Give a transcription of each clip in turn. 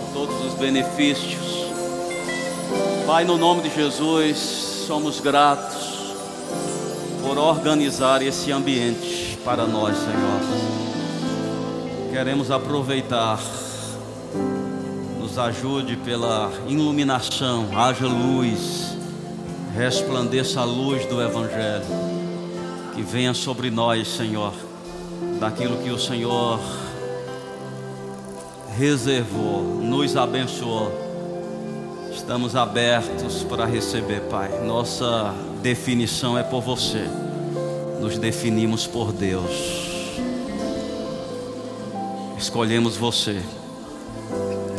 por todos os benefícios. Pai, no nome de Jesus, somos gratos por organizar esse ambiente para nós, Senhor. Queremos aproveitar, nos ajude pela iluminação, haja luz, resplandeça a luz do Evangelho, que venha sobre nós, Senhor, daquilo que o Senhor reservou, nos abençoou. Estamos abertos para receber, Pai. Nossa definição é por você. Nos definimos por Deus. Escolhemos você.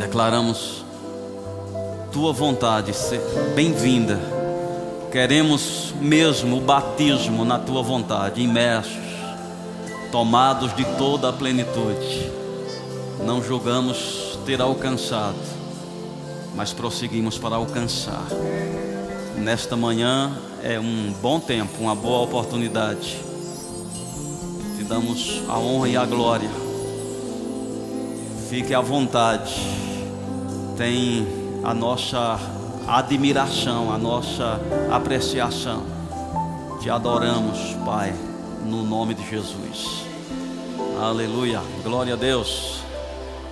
Declaramos tua vontade, bem-vinda. Queremos mesmo o batismo na tua vontade, imersos, tomados de toda a plenitude não julgamos ter alcançado, mas prosseguimos para alcançar. Nesta manhã é um bom tempo, uma boa oportunidade. Te damos a honra e a glória. Fique à vontade. Tem a nossa admiração, a nossa apreciação. Te adoramos, Pai, no nome de Jesus. Aleluia. Glória a Deus.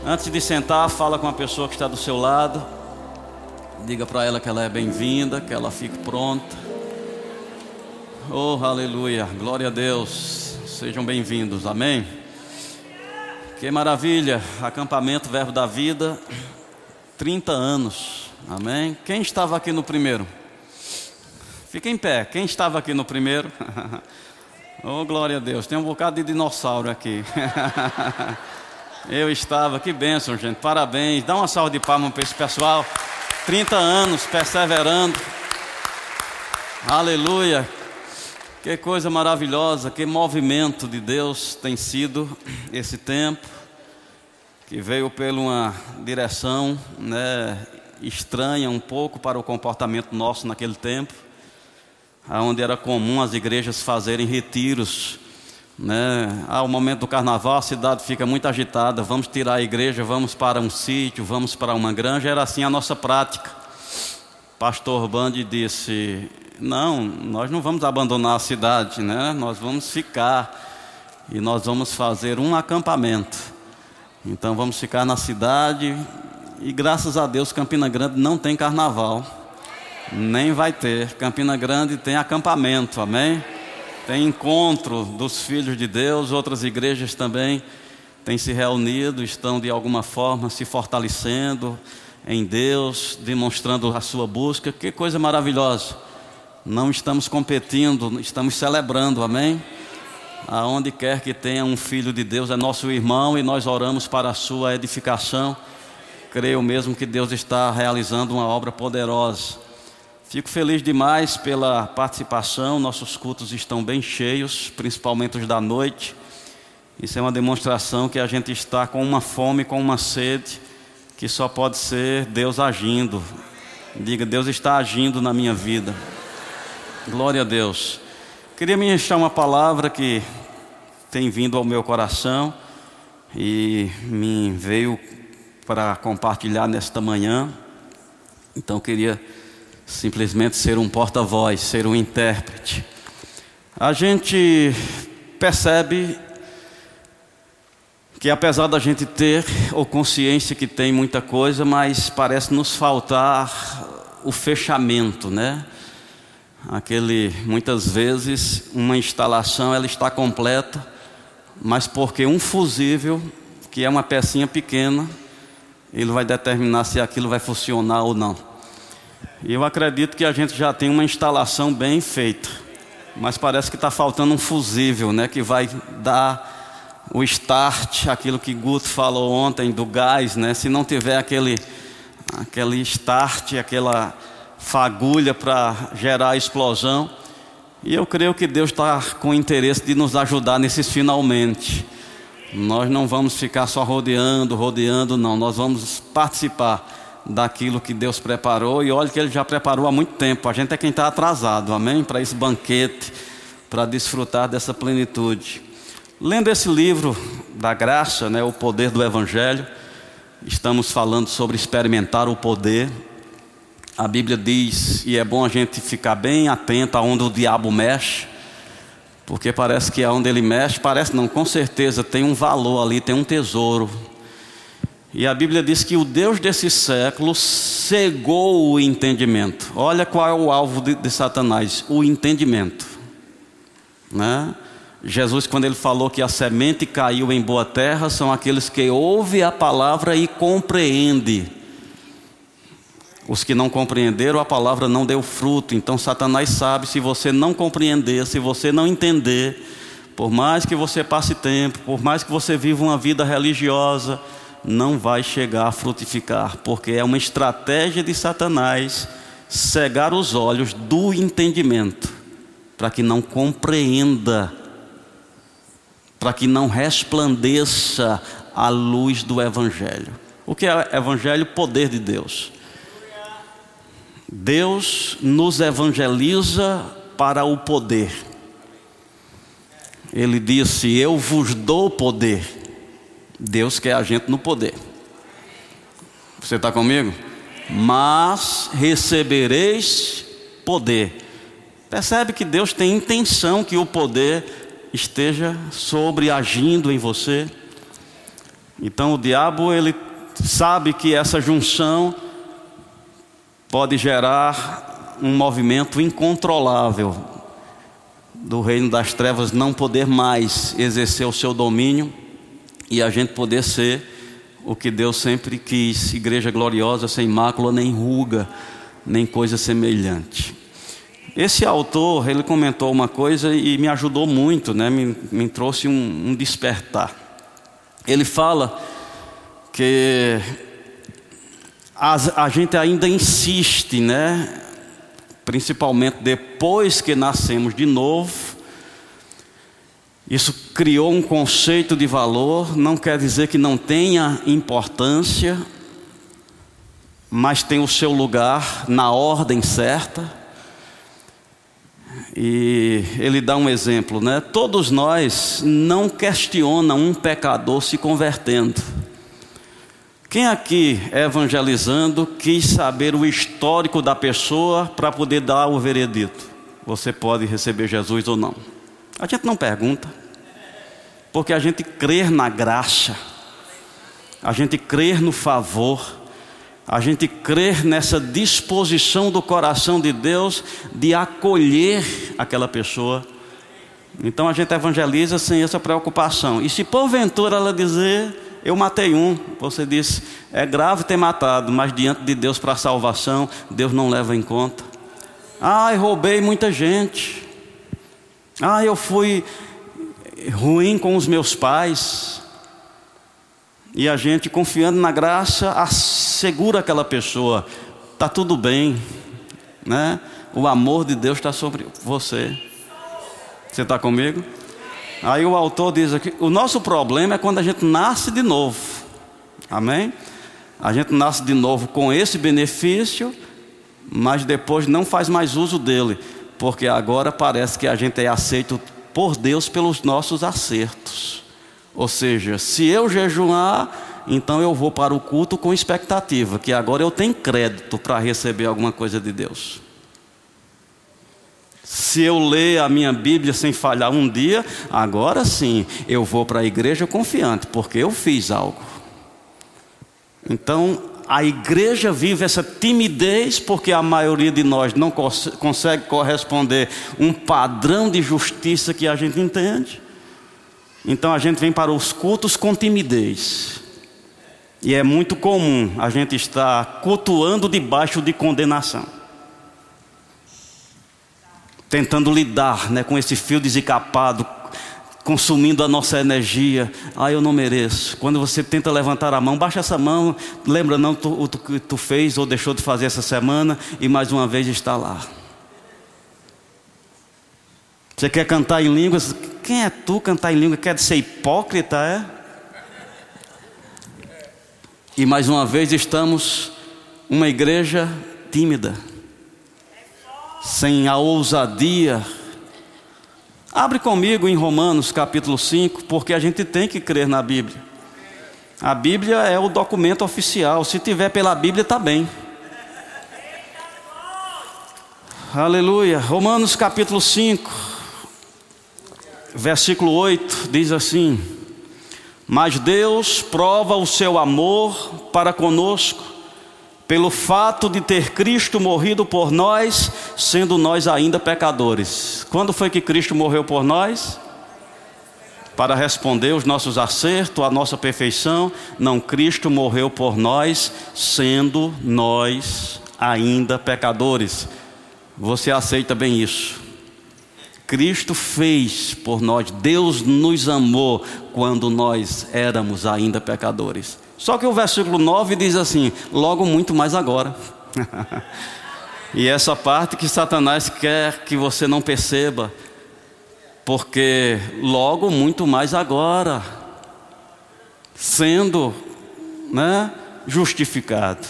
Antes de sentar, fala com a pessoa que está do seu lado. Diga para ela que ela é bem-vinda, que ela fique pronta. Oh, aleluia. Glória a Deus. Sejam bem-vindos. Amém. Que maravilha. Acampamento Verbo da Vida. 30 anos. Amém. Quem estava aqui no primeiro? Fica em pé. Quem estava aqui no primeiro? oh, glória a Deus. Tem um bocado de dinossauro aqui. Eu estava, que bênção, gente. Parabéns. Dá uma salva de palmas para esse pessoal. 30 anos perseverando. Aleluia. Que coisa maravilhosa, que movimento de Deus tem sido esse tempo, que veio por uma direção né, estranha um pouco para o comportamento nosso naquele tempo, onde era comum as igrejas fazerem retiros né? Ao momento do carnaval a cidade fica muito agitada, vamos tirar a igreja, vamos para um sítio, vamos para uma granja, era assim a nossa prática. Pastor Band disse: Não, nós não vamos abandonar a cidade, né? nós vamos ficar e nós vamos fazer um acampamento. Então vamos ficar na cidade e graças a Deus Campina Grande não tem carnaval, nem vai ter. Campina Grande tem acampamento, amém? Tem encontro dos filhos de Deus, outras igrejas também têm se reunido, estão de alguma forma se fortalecendo em Deus, demonstrando a sua busca. Que coisa maravilhosa! Não estamos competindo, estamos celebrando, amém? Aonde quer que tenha um filho de Deus, é nosso irmão e nós oramos para a sua edificação. Creio mesmo que Deus está realizando uma obra poderosa. Fico feliz demais pela participação. Nossos cultos estão bem cheios, principalmente os da noite. Isso é uma demonstração que a gente está com uma fome, com uma sede, que só pode ser Deus agindo. Diga, Deus está agindo na minha vida. Glória a Deus. Queria me deixar uma palavra que tem vindo ao meu coração e me veio para compartilhar nesta manhã. Então queria simplesmente ser um porta-voz, ser um intérprete. A gente percebe que apesar da gente ter ou consciência que tem muita coisa, mas parece nos faltar o fechamento, né? Aquele muitas vezes uma instalação ela está completa, mas porque um fusível, que é uma pecinha pequena, ele vai determinar se aquilo vai funcionar ou não. Eu acredito que a gente já tem uma instalação bem feita, mas parece que está faltando um fusível, né, que vai dar o start, aquilo que Guto falou ontem do gás, né? Se não tiver aquele, aquele start, aquela fagulha para gerar a explosão, e eu creio que Deus está com interesse de nos ajudar nesses finalmente. Nós não vamos ficar só rodeando, rodeando, não. Nós vamos participar daquilo que Deus preparou e olha que Ele já preparou há muito tempo. A gente é quem está atrasado, amém? Para esse banquete, para desfrutar dessa plenitude. Lendo esse livro da graça, né, o poder do Evangelho, Estamos falando sobre experimentar o poder. A Bíblia diz, e é bom a gente ficar bem atento aonde o diabo mexe, porque parece que aonde ele mexe, parece não, com certeza tem um valor ali, tem um tesouro. E a Bíblia diz que o Deus desse século cegou o entendimento. Olha qual é o alvo de, de Satanás: o entendimento. Né? Jesus, quando ele falou que a semente caiu em boa terra, são aqueles que ouvem a palavra e compreendem. Os que não compreenderam, a palavra não deu fruto. Então, Satanás sabe: se você não compreender, se você não entender, por mais que você passe tempo, por mais que você viva uma vida religiosa, não vai chegar a frutificar, porque é uma estratégia de Satanás cegar os olhos do entendimento, para que não compreenda para que não resplandeça a luz do Evangelho. O que é Evangelho? Poder de Deus. Deus nos evangeliza para o poder. Ele disse: Eu vos dou poder. Deus quer a gente no poder. Você está comigo? Mas recebereis poder. Percebe que Deus tem intenção que o poder esteja sobreagindo em você. Então o diabo ele sabe que essa junção pode gerar um movimento incontrolável do reino das trevas não poder mais exercer o seu domínio e a gente poder ser o que Deus sempre quis, igreja gloriosa, sem mácula nem ruga, nem coisa semelhante. Esse autor, ele comentou uma coisa e me ajudou muito, né? me, me trouxe um, um despertar. Ele fala que a, a gente ainda insiste, né? principalmente depois que nascemos de novo, isso criou um conceito de valor, não quer dizer que não tenha importância, mas tem o seu lugar na ordem certa. E ele dá um exemplo, né? Todos nós não questionam um pecador se convertendo. Quem aqui evangelizando quis saber o histórico da pessoa para poder dar o veredito? Você pode receber Jesus ou não? A gente não pergunta, porque a gente crê na graça, a gente crê no favor a gente crer nessa disposição do coração de Deus de acolher aquela pessoa. Então a gente evangeliza sem essa preocupação. E se porventura ela dizer, eu matei um, você disse, é grave ter matado, mas diante de Deus para salvação, Deus não leva em conta. Eu roubei muita gente. Ah, eu fui ruim com os meus pais. E a gente, confiando na graça, assegura aquela pessoa: está tudo bem, né? o amor de Deus está sobre você. Você está comigo? Aí o autor diz aqui: o nosso problema é quando a gente nasce de novo. Amém? A gente nasce de novo com esse benefício, mas depois não faz mais uso dele, porque agora parece que a gente é aceito por Deus pelos nossos acertos. Ou seja, se eu jejuar, então eu vou para o culto com expectativa, que agora eu tenho crédito para receber alguma coisa de Deus. Se eu ler a minha Bíblia sem falhar um dia, agora sim eu vou para a igreja confiante, porque eu fiz algo. Então, a igreja vive essa timidez porque a maioria de nós não cons consegue corresponder um padrão de justiça que a gente entende. Então a gente vem para os cultos com timidez. E é muito comum a gente estar cultuando debaixo de condenação. Tentando lidar né, com esse fio desencapado, consumindo a nossa energia. Ah, eu não mereço. Quando você tenta levantar a mão, baixa essa mão, lembra não o que tu fez ou deixou de fazer essa semana e mais uma vez está lá. Você quer cantar em línguas? Quem é tu cantar em língua? Quer ser hipócrita, é? E mais uma vez estamos uma igreja tímida, sem a ousadia. Abre comigo em Romanos capítulo 5, porque a gente tem que crer na Bíblia. A Bíblia é o documento oficial. Se tiver pela Bíblia, está bem. Aleluia. Romanos capítulo 5, versículo 8 diz assim: Mas Deus prova o seu amor para conosco, pelo fato de ter Cristo morrido por nós, sendo nós ainda pecadores. Quando foi que Cristo morreu por nós? para responder os nossos acertos, a nossa perfeição. Não, Cristo morreu por nós, sendo nós ainda pecadores. Você aceita bem isso? Cristo fez por nós, Deus nos amou quando nós éramos ainda pecadores. Só que o versículo 9 diz assim: logo muito mais agora. e essa parte que Satanás quer que você não perceba, porque logo muito mais agora, sendo né, justificado,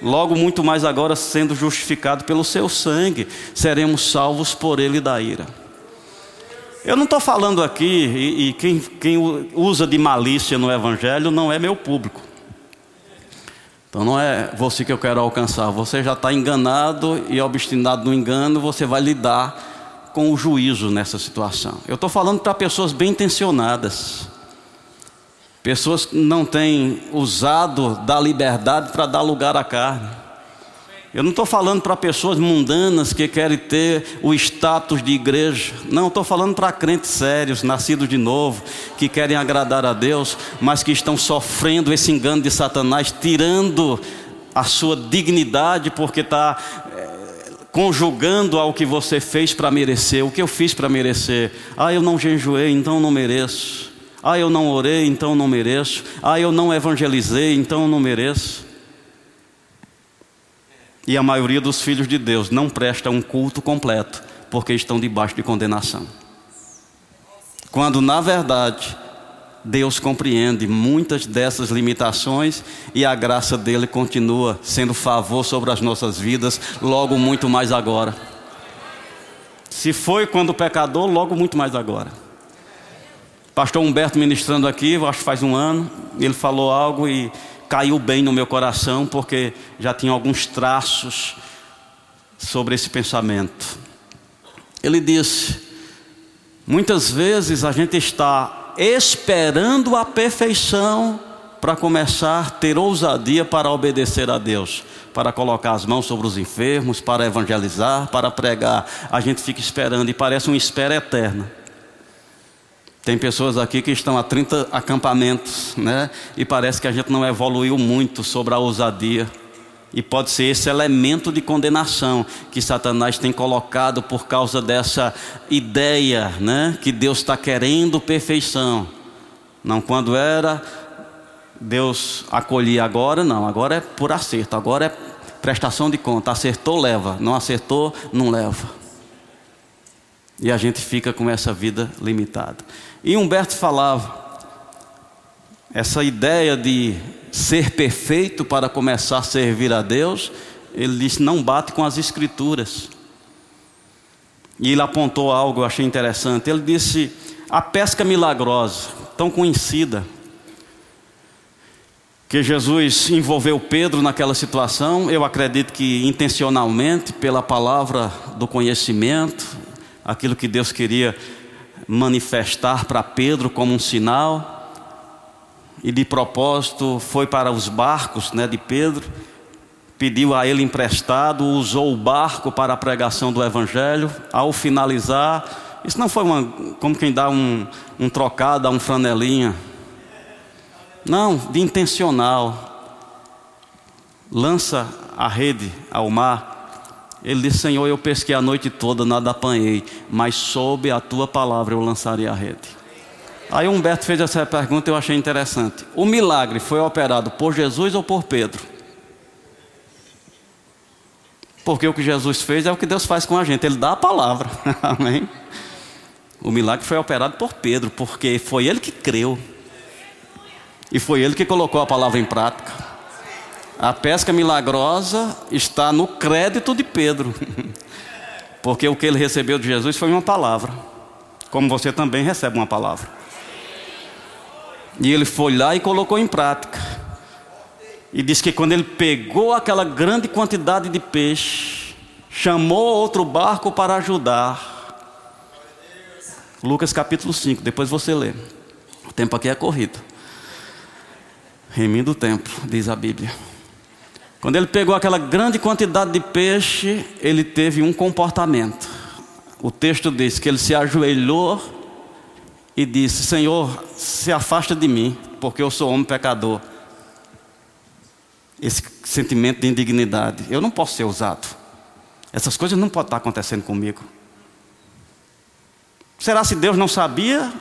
logo muito mais agora sendo justificado pelo seu sangue, seremos salvos por ele da ira. Eu não estou falando aqui, e, e quem, quem usa de malícia no Evangelho não é meu público. Então não é você que eu quero alcançar. Você já está enganado e obstinado no engano, você vai lidar com o juízo nessa situação. Eu estou falando para pessoas bem intencionadas, pessoas que não têm usado da liberdade para dar lugar à carne. Eu não estou falando para pessoas mundanas que querem ter o status de igreja. Não, estou falando para crentes sérios, nascidos de novo, que querem agradar a Deus, mas que estão sofrendo esse engano de Satanás, tirando a sua dignidade, porque está conjugando ao que você fez para merecer. O que eu fiz para merecer? Ah, eu não jejuei, então não mereço. Ah, eu não orei, então não mereço. Ah, eu não evangelizei, então não mereço. E a maioria dos filhos de Deus não presta um culto completo, porque estão debaixo de condenação. Quando na verdade Deus compreende muitas dessas limitações e a graça dele continua sendo favor sobre as nossas vidas, logo muito mais agora. Se foi quando pecador, logo muito mais agora. Pastor Humberto ministrando aqui, acho que faz um ano, ele falou algo e caiu bem no meu coração, porque já tinha alguns traços sobre esse pensamento. Ele disse: muitas vezes a gente está esperando a perfeição para começar a ter ousadia para obedecer a Deus, para colocar as mãos sobre os enfermos, para evangelizar, para pregar. A gente fica esperando e parece uma espera eterna. Tem pessoas aqui que estão há 30 acampamentos, né? E parece que a gente não evoluiu muito sobre a ousadia. E pode ser esse elemento de condenação que Satanás tem colocado por causa dessa ideia, né? Que Deus está querendo perfeição. Não quando era, Deus acolhia agora, não. Agora é por acerto, agora é prestação de conta. Acertou, leva. Não acertou, não leva. E a gente fica com essa vida limitada. E Humberto falava, essa ideia de ser perfeito para começar a servir a Deus, ele disse: não bate com as Escrituras. E ele apontou algo, eu achei interessante. Ele disse: a pesca milagrosa, tão conhecida, que Jesus envolveu Pedro naquela situação, eu acredito que intencionalmente, pela palavra do conhecimento, aquilo que Deus queria manifestar para Pedro como um sinal e de propósito foi para os barcos né, de Pedro, pediu a ele emprestado, usou o barco para a pregação do Evangelho. Ao finalizar, isso não foi uma, como quem dá um, um trocado, um franelinha. Não, de intencional. Lança a rede ao mar. Ele disse: Senhor, eu pesquei a noite toda, nada apanhei, mas sob a tua palavra eu lançarei a rede. Aí Humberto fez essa pergunta e eu achei interessante. O milagre foi operado por Jesus ou por Pedro? Porque o que Jesus fez é o que Deus faz com a gente, Ele dá a palavra. Amém? O milagre foi operado por Pedro, porque foi ele que creu. E foi ele que colocou a palavra em prática. A pesca milagrosa está no crédito de Pedro. Porque o que ele recebeu de Jesus foi uma palavra. Como você também recebe uma palavra. E ele foi lá e colocou em prática. E diz que quando ele pegou aquela grande quantidade de peixe, chamou outro barco para ajudar. Lucas capítulo 5, depois você lê. O tempo aqui é corrido. Remindo o tempo, diz a Bíblia. Quando ele pegou aquela grande quantidade de peixe, ele teve um comportamento. O texto diz que ele se ajoelhou e disse: Senhor, se afasta de mim, porque eu sou homem pecador. Esse sentimento de indignidade, eu não posso ser usado. Essas coisas não podem estar acontecendo comigo. Será se Deus não sabia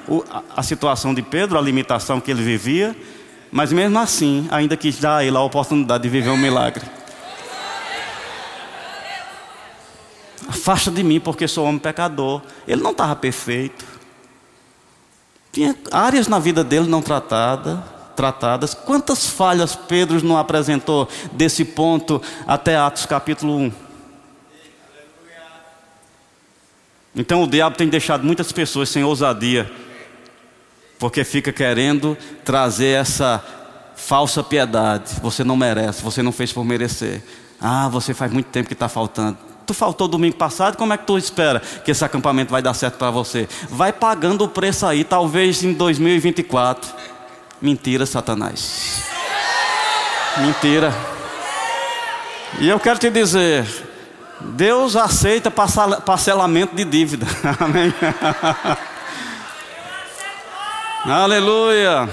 a situação de Pedro, a limitação que ele vivia? Mas mesmo assim, ainda quis dar a ele a oportunidade de viver um milagre. Afasta de mim, porque sou homem pecador. Ele não estava perfeito. Tinha áreas na vida dele não tratada, tratadas. Quantas falhas Pedro não apresentou desse ponto até Atos capítulo 1? Então o diabo tem deixado muitas pessoas sem ousadia porque fica querendo trazer essa falsa piedade. Você não merece, você não fez por merecer. Ah, você faz muito tempo que está faltando. Tu faltou domingo passado, como é que tu espera que esse acampamento vai dar certo para você? Vai pagando o preço aí, talvez em 2024. Mentira, Satanás. Mentira. E eu quero te dizer, Deus aceita parcelamento de dívida. Amém. Aleluia.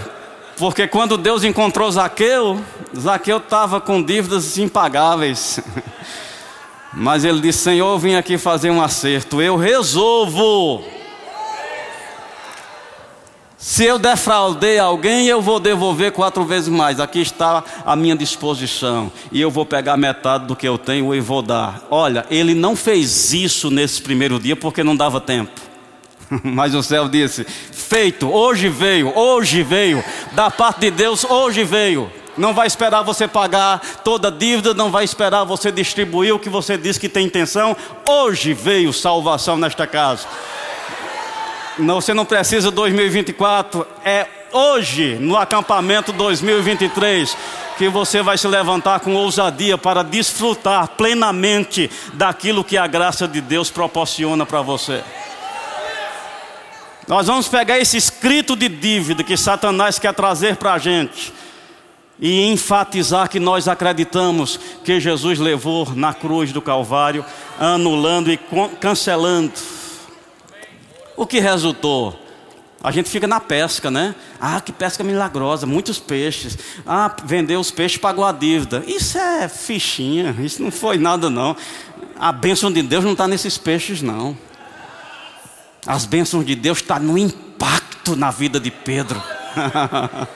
Porque quando Deus encontrou Zaqueu, Zaqueu estava com dívidas impagáveis. Mas ele disse: Senhor, eu vim aqui fazer um acerto, eu resolvo. Se eu defraudei alguém, eu vou devolver quatro vezes mais. Aqui está a minha disposição. E eu vou pegar metade do que eu tenho e vou dar. Olha, ele não fez isso nesse primeiro dia porque não dava tempo. Mas o céu disse: Feito, hoje veio, hoje veio, da parte de Deus, hoje veio. Não vai esperar você pagar toda a dívida, não vai esperar você distribuir o que você diz que tem intenção. Hoje veio salvação nesta casa. Você não precisa 2024, é hoje, no acampamento 2023, que você vai se levantar com ousadia para desfrutar plenamente daquilo que a graça de Deus proporciona para você. Nós vamos pegar esse escrito de dívida que Satanás quer trazer para a gente e enfatizar que nós acreditamos que Jesus levou na cruz do Calvário, anulando e cancelando. O que resultou? A gente fica na pesca, né? Ah, que pesca milagrosa, muitos peixes. Ah, vendeu os peixes, pagou a dívida. Isso é fichinha, isso não foi nada não. A bênção de Deus não está nesses peixes, não. As bênçãos de Deus estão tá no impacto na vida de Pedro.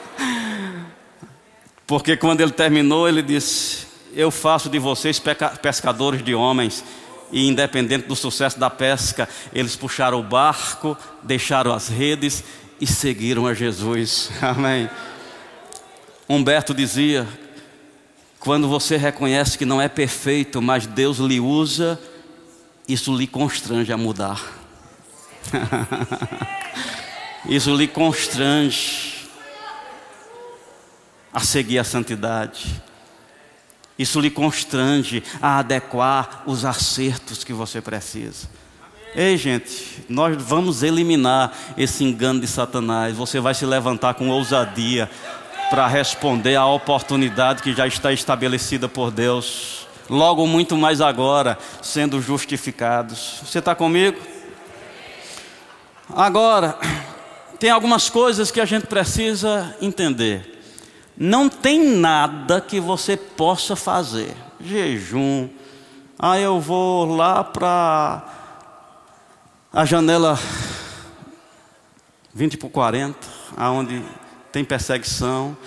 Porque quando ele terminou, ele disse: Eu faço de vocês pescadores de homens. E independente do sucesso da pesca, eles puxaram o barco, deixaram as redes e seguiram a Jesus. Amém. Humberto dizia: quando você reconhece que não é perfeito, mas Deus lhe usa, isso lhe constrange a mudar. Isso lhe constrange a seguir a santidade. Isso lhe constrange a adequar os acertos que você precisa. Ei, gente, nós vamos eliminar esse engano de Satanás. Você vai se levantar com ousadia para responder à oportunidade que já está estabelecida por Deus. Logo, muito mais agora, sendo justificados. Você está comigo? Agora, tem algumas coisas que a gente precisa entender. Não tem nada que você possa fazer. Jejum. Ah, eu vou lá para a janela 20 por 40, aonde tem perseguição.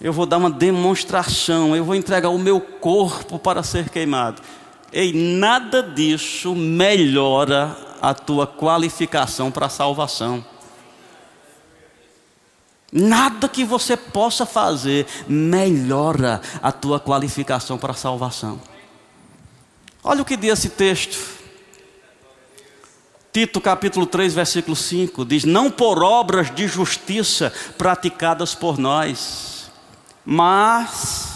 Eu vou dar uma demonstração, eu vou entregar o meu corpo para ser queimado. Ei, nada disso melhora a tua qualificação para a salvação. Nada que você possa fazer melhora a tua qualificação para a salvação. Olha o que diz esse texto. Tito capítulo 3, versículo 5 diz: Não por obras de justiça praticadas por nós, mas,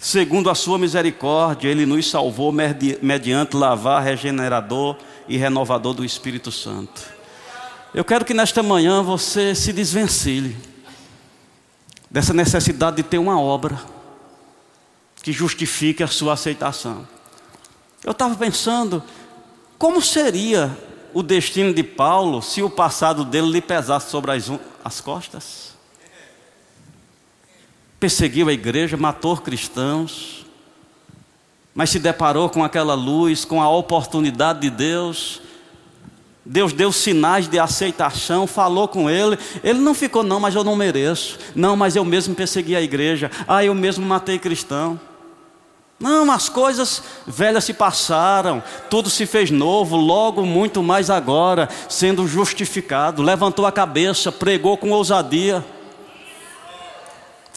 segundo a sua misericórdia, Ele nos salvou mediante lavar regenerador e renovador do Espírito Santo. Eu quero que nesta manhã você se desvencilhe dessa necessidade de ter uma obra que justifique a sua aceitação. Eu estava pensando, como seria o destino de Paulo se o passado dele lhe pesasse sobre as, as costas? Perseguiu a igreja, matou cristãos, mas se deparou com aquela luz, com a oportunidade de Deus. Deus deu sinais de aceitação, falou com ele. Ele não ficou, não, mas eu não mereço. Não, mas eu mesmo persegui a igreja. Ah, eu mesmo matei cristão. Não, as coisas velhas se passaram, tudo se fez novo, logo muito mais agora, sendo justificado. Levantou a cabeça, pregou com ousadia,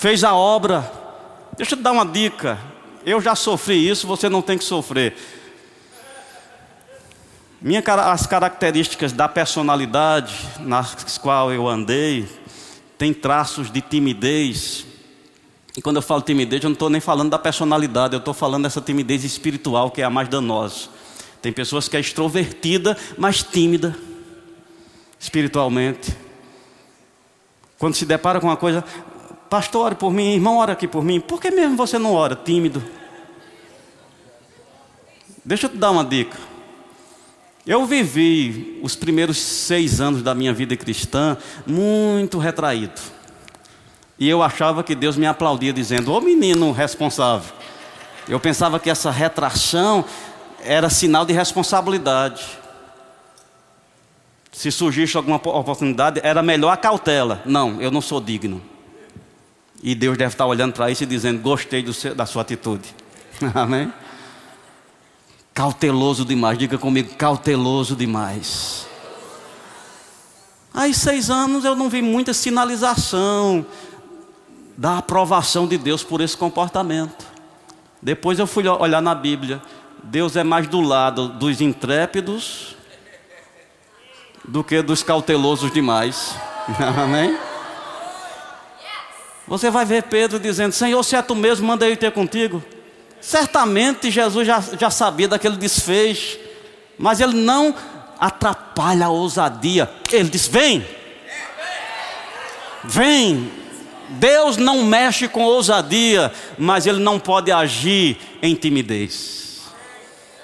fez a obra. Deixa eu te dar uma dica. Eu já sofri isso, você não tem que sofrer. Minha, as características da personalidade nas qual eu andei, tem traços de timidez, e quando eu falo timidez, eu não estou nem falando da personalidade, eu estou falando dessa timidez espiritual que é a mais danosa. Tem pessoas que é extrovertida, mas tímida espiritualmente. Quando se depara com uma coisa, pastor, ore por mim, irmão, ora aqui por mim. Por que mesmo você não ora? Tímido. Deixa eu te dar uma dica. Eu vivi os primeiros seis anos da minha vida cristã muito retraído. E eu achava que Deus me aplaudia, dizendo: Ô menino responsável. Eu pensava que essa retração era sinal de responsabilidade. Se surgisse alguma oportunidade, era melhor a cautela. Não, eu não sou digno. E Deus deve estar olhando para isso e dizendo: Gostei seu, da sua atitude. Amém? Cauteloso demais, diga comigo: cauteloso demais. Aí, seis anos, eu não vi muita sinalização da aprovação de Deus por esse comportamento. Depois eu fui olhar na Bíblia. Deus é mais do lado dos intrépidos do que dos cautelosos demais. Amém? Você vai ver Pedro dizendo: Senhor, se é tu mesmo, manda eu ter contigo. Certamente Jesus já, já sabia daquele desfecho, mas ele não atrapalha a ousadia. Ele diz: Vem, vem, Deus não mexe com ousadia, mas Ele não pode agir em timidez.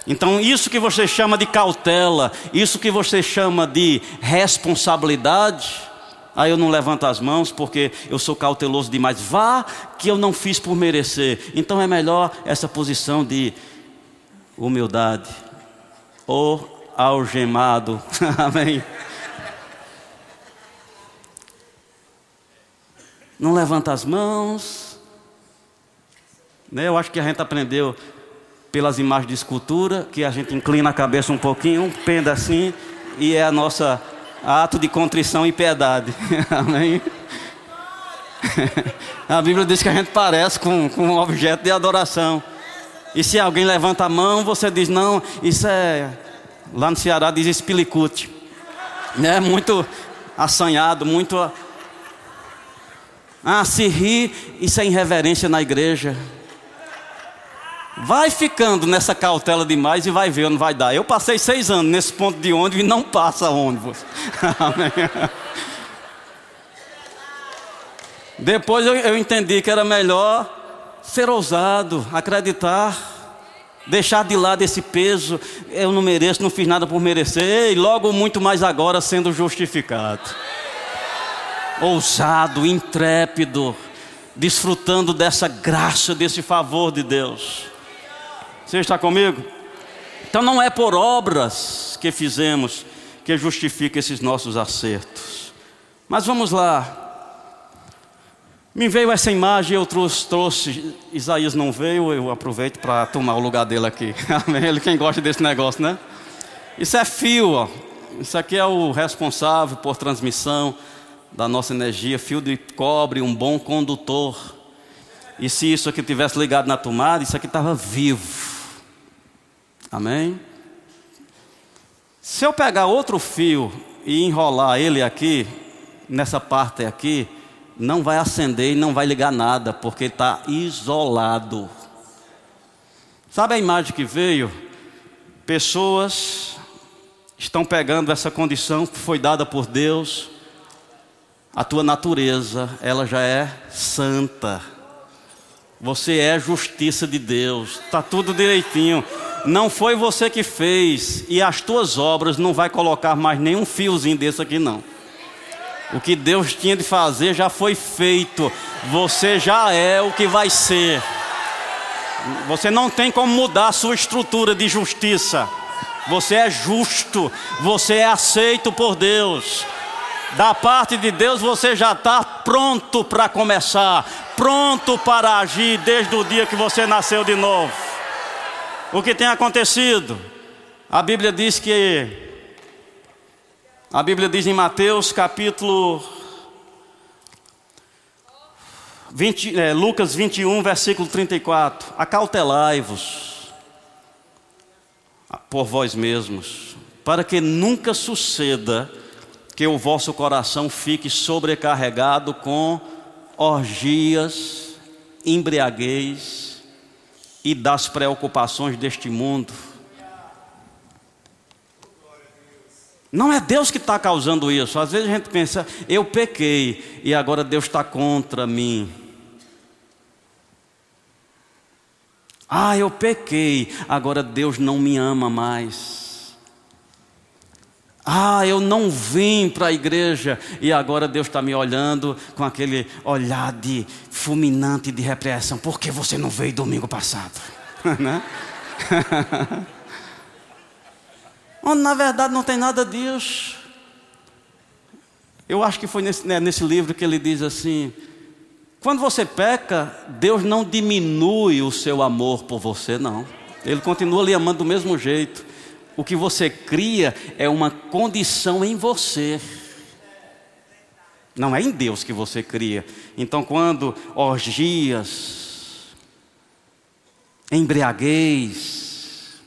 Então, isso que você chama de cautela, isso que você chama de responsabilidade, aí eu não levanto as mãos porque eu sou cauteloso demais. Vá que eu não fiz por merecer. Então é melhor essa posição de humildade. Ou algemado. Amém. não levanta as mãos. Né? Eu acho que a gente aprendeu pelas imagens de escultura, que a gente inclina a cabeça um pouquinho, penda assim, e é a nossa ato de contrição e piedade. Amém? A Bíblia diz que a gente parece com, com um objeto de adoração. E se alguém levanta a mão, você diz, não, isso é. Lá no Ceará diz espilicute. É muito assanhado, muito ah, se ri, isso é irreverência na igreja. Vai ficando nessa cautela demais e vai ver onde vai dar. Eu passei seis anos nesse ponto de ônibus e não passa ônibus. Depois eu, eu entendi que era melhor ser ousado, acreditar, deixar de lado esse peso. Eu não mereço, não fiz nada por merecer, e logo muito mais agora sendo justificado ousado, intrépido, desfrutando dessa graça, desse favor de Deus. Você está comigo? Então não é por obras que fizemos que justifica esses nossos acertos. Mas vamos lá. Me veio essa imagem, eu trouxe, trouxe, Isaías não veio, eu aproveito para tomar o lugar dele aqui. Ele quem gosta desse negócio, né? Isso é fio, ó. Isso aqui é o responsável por transmissão da nossa energia, fio de cobre, um bom condutor. E se isso aqui tivesse ligado na tomada, isso aqui estava vivo. Amém? Se eu pegar outro fio e enrolar ele aqui, nessa parte aqui, não vai acender e não vai ligar nada, porque está isolado. Sabe a imagem que veio? Pessoas estão pegando essa condição que foi dada por Deus, a tua natureza, ela já é santa. Você é justiça de Deus, está tudo direitinho. Não foi você que fez, e as tuas obras não vai colocar mais nenhum fiozinho desse aqui, não. O que Deus tinha de fazer já foi feito. Você já é o que vai ser. Você não tem como mudar a sua estrutura de justiça. Você é justo. Você é aceito por Deus. Da parte de Deus você já está pronto para começar, pronto para agir desde o dia que você nasceu de novo. O que tem acontecido? A Bíblia diz que a Bíblia diz em Mateus capítulo 20, é, Lucas 21, versículo 34: Acautelai-vos por vós mesmos, para que nunca suceda que o vosso coração fique sobrecarregado com orgias, embriaguez e das preocupações deste mundo Não é Deus que está causando isso. Às vezes a gente pensa, eu pequei e agora Deus está contra mim. Ah, eu pequei, agora Deus não me ama mais. Ah, eu não vim para a igreja e agora Deus está me olhando com aquele olhar de fulminante de repreensão. Por que você não veio domingo passado? né? Onde na verdade não tem nada disso. Eu acho que foi nesse, né, nesse livro que ele diz assim: quando você peca, Deus não diminui o seu amor por você, não. Ele continua lhe amando do mesmo jeito. O que você cria é uma condição em você. Não é em Deus que você cria. Então, quando orgias, embriaguez,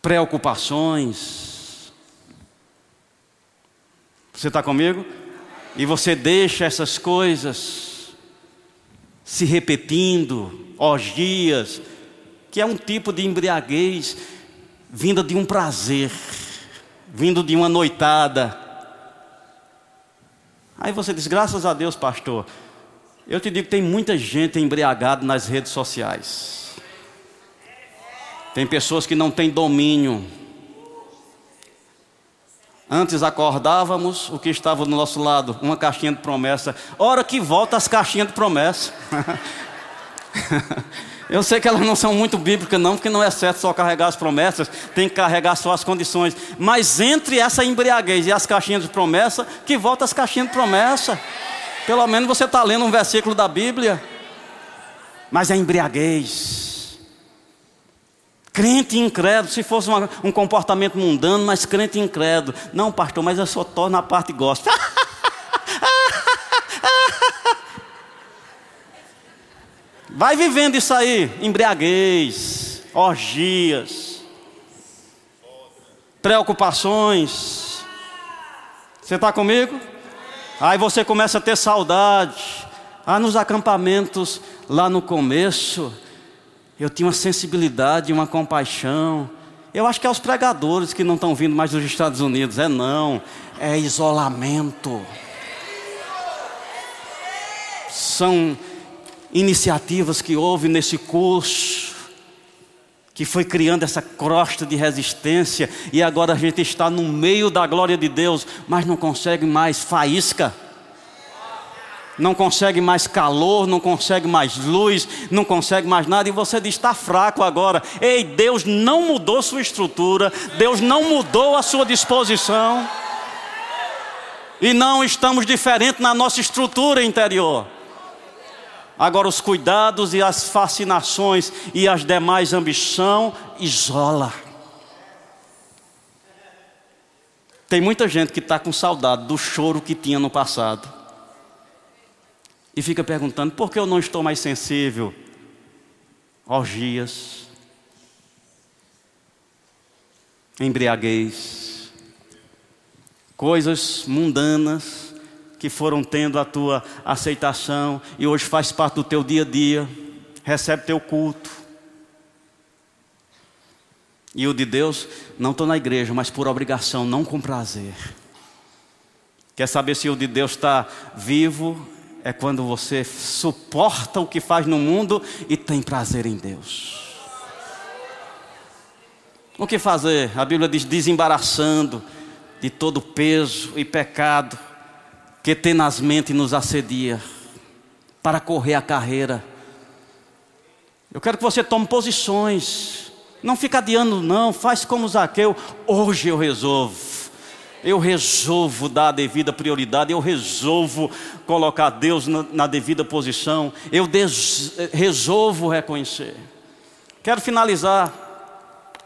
preocupações. Você está comigo? E você deixa essas coisas se repetindo, orgias, que é um tipo de embriaguez vinda de um prazer, vindo de uma noitada. Aí você diz: graças a Deus, pastor. Eu te digo que tem muita gente embriagada nas redes sociais. Tem pessoas que não têm domínio. Antes acordávamos, o que estava do nosso lado? Uma caixinha de promessa. Hora que volta as caixinhas de promessa. Eu sei que elas não são muito bíblicas, não, porque não é certo só carregar as promessas, tem que carregar só as condições. Mas entre essa embriaguez e as caixinhas de promessa, que volta as caixinhas de promessa. Pelo menos você está lendo um versículo da Bíblia. Mas é embriaguez. Crente incrédulo, se fosse uma, um comportamento mundano, mas crente incrédulo. Não, pastor, mas eu só torno a parte e Vai vivendo isso aí, embriaguez, orgias, preocupações. Você está comigo? Aí você começa a ter saudade. Ah, nos acampamentos lá no começo, eu tinha uma sensibilidade, uma compaixão. Eu acho que é os pregadores que não estão vindo mais dos Estados Unidos. É não, é isolamento. São iniciativas que houve nesse curso, que foi criando essa crosta de resistência, e agora a gente está no meio da glória de Deus, mas não consegue mais faísca não consegue mais calor, não consegue mais luz, não consegue mais nada, e você diz: está fraco agora. Ei, Deus não mudou sua estrutura, Deus não mudou a sua disposição, e não estamos diferentes na nossa estrutura interior. Agora, os cuidados e as fascinações e as demais ambição isola. Tem muita gente que está com saudade do choro que tinha no passado e fica perguntando: por que eu não estou mais sensível? Orgias, embriaguez, coisas mundanas que foram tendo a tua aceitação e hoje faz parte do teu dia a dia, recebe teu culto. E o de Deus, não estou na igreja, mas por obrigação, não com prazer. Quer saber se o de Deus está vivo? É quando você suporta o que faz no mundo e tem prazer em Deus. O que fazer? A Bíblia diz: desembaraçando de todo peso e pecado que tenazmente nos assedia, para correr a carreira. Eu quero que você tome posições, não fica adiando, não, faz como Zaqueu, hoje eu resolvo. Eu resolvo dar a devida prioridade, eu resolvo colocar Deus na, devida posição, eu des, resolvo reconhecer. Quero finalizar,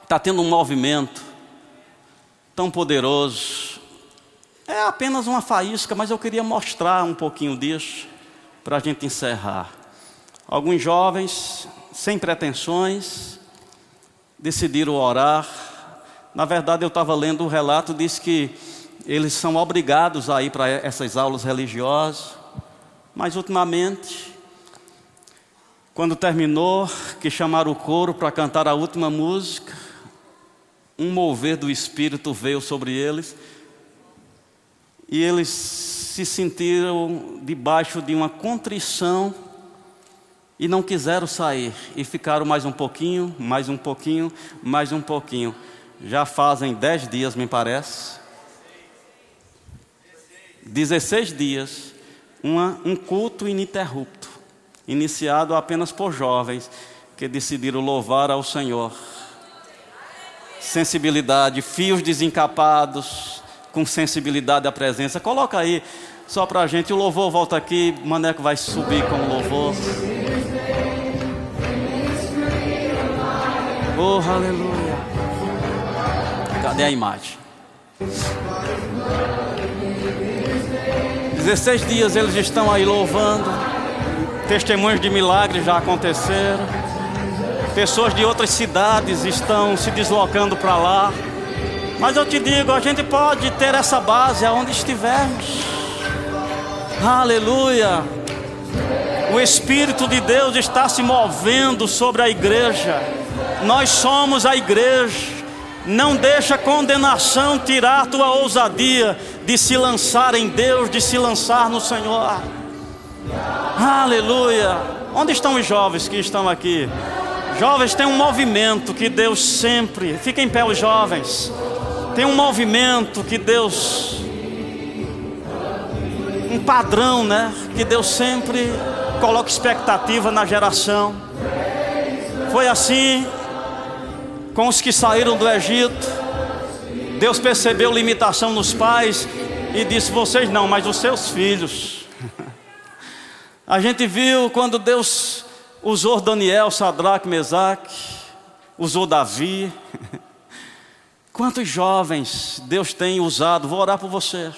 está tendo um movimento tão poderoso, é apenas uma faísca, mas eu queria mostrar um pouquinho disso para a gente encerrar. Alguns jovens, sem pretensões, decidiram orar na verdade, eu estava lendo um relato, diz que eles são obrigados a ir para essas aulas religiosas, mas ultimamente, quando terminou, que chamaram o coro para cantar a última música, um mover do Espírito veio sobre eles, e eles se sentiram debaixo de uma contrição e não quiseram sair, e ficaram mais um pouquinho, mais um pouquinho, mais um pouquinho já fazem dez dias, me parece. 16 dias, uma, um culto ininterrupto, iniciado apenas por jovens que decidiram louvar ao Senhor. Sensibilidade, fios desencapados, com sensibilidade à presença. Coloca aí, só para a gente, o louvor volta aqui, Maneco vai subir com o louvor. Oh, aleluia. Cadê a imagem? 16 dias eles estão aí louvando. Testemunhos de milagres já aconteceram. Pessoas de outras cidades estão se deslocando para lá. Mas eu te digo, a gente pode ter essa base aonde estivermos. Aleluia. O Espírito de Deus está se movendo sobre a igreja. Nós somos a igreja. Não deixa a condenação tirar a tua ousadia de se lançar em Deus, de se lançar no Senhor. Aleluia. Onde estão os jovens que estão aqui? Jovens, tem um movimento que Deus sempre. Fiquem em pé, os jovens. Tem um movimento que Deus. Um padrão, né? Que Deus sempre coloca expectativa na geração. Foi assim com os que saíram do Egito. Deus percebeu limitação nos pais e disse: Vocês não, mas os seus filhos. A gente viu quando Deus usou Daniel, Sadraque, Mesaque, usou Davi. Quantos jovens Deus tem usado? Vou orar por você.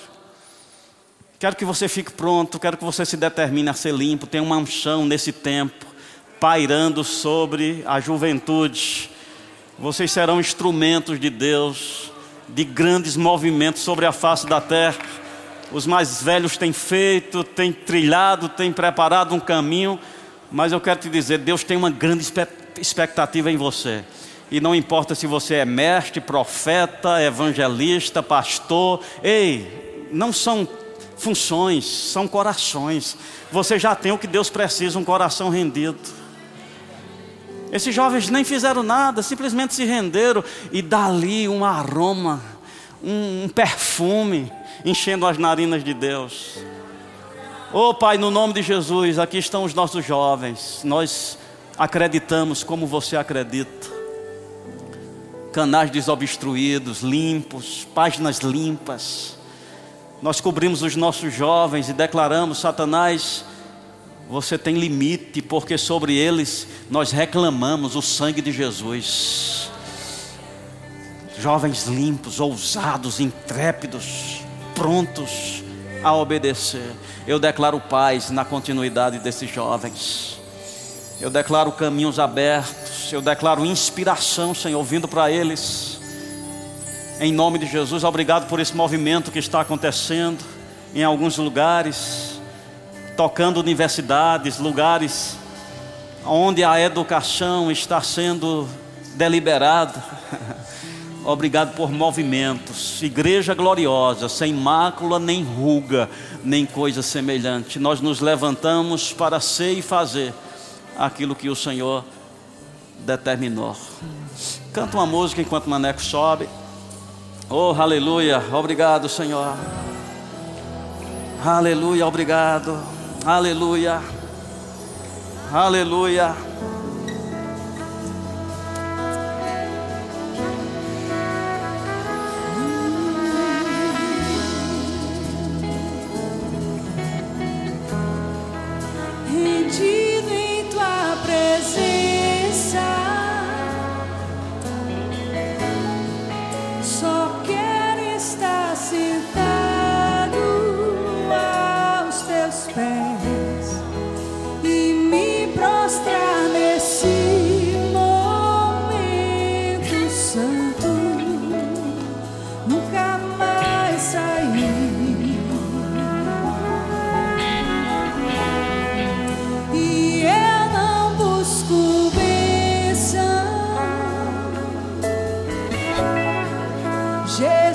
Quero que você fique pronto, quero que você se determine a ser limpo. Tem uma unção nesse tempo, pairando sobre a juventude. Vocês serão instrumentos de Deus, de grandes movimentos sobre a face da terra. Os mais velhos têm feito, têm trilhado, têm preparado um caminho, mas eu quero te dizer: Deus tem uma grande expectativa em você. E não importa se você é mestre, profeta, evangelista, pastor, ei, não são funções, são corações. Você já tem o que Deus precisa, um coração rendido. Esses jovens nem fizeram nada, simplesmente se renderam e dali um aroma, um, um perfume enchendo as narinas de Deus. Oh Pai, no nome de Jesus, aqui estão os nossos jovens. Nós acreditamos como você acredita. Canais desobstruídos, limpos, páginas limpas. Nós cobrimos os nossos jovens e declaramos: Satanás, você tem limite, porque sobre eles nós reclamamos o sangue de Jesus. Jovens limpos, ousados, intrépidos, prontos a obedecer. Eu declaro paz na continuidade desses jovens. Eu declaro caminhos abertos. Eu declaro inspiração, Senhor, vindo para eles. Em nome de Jesus, obrigado por esse movimento que está acontecendo em alguns lugares, tocando universidades, lugares onde a educação está sendo deliberada. Obrigado por movimentos. Igreja gloriosa, sem mácula, nem ruga, nem coisa semelhante. Nós nos levantamos para ser e fazer aquilo que o Senhor determinou. Canta uma música enquanto o maneco sobe. Oh, aleluia. Obrigado, Senhor. Aleluia, obrigado. Aleluia. Aleluia. Jesus.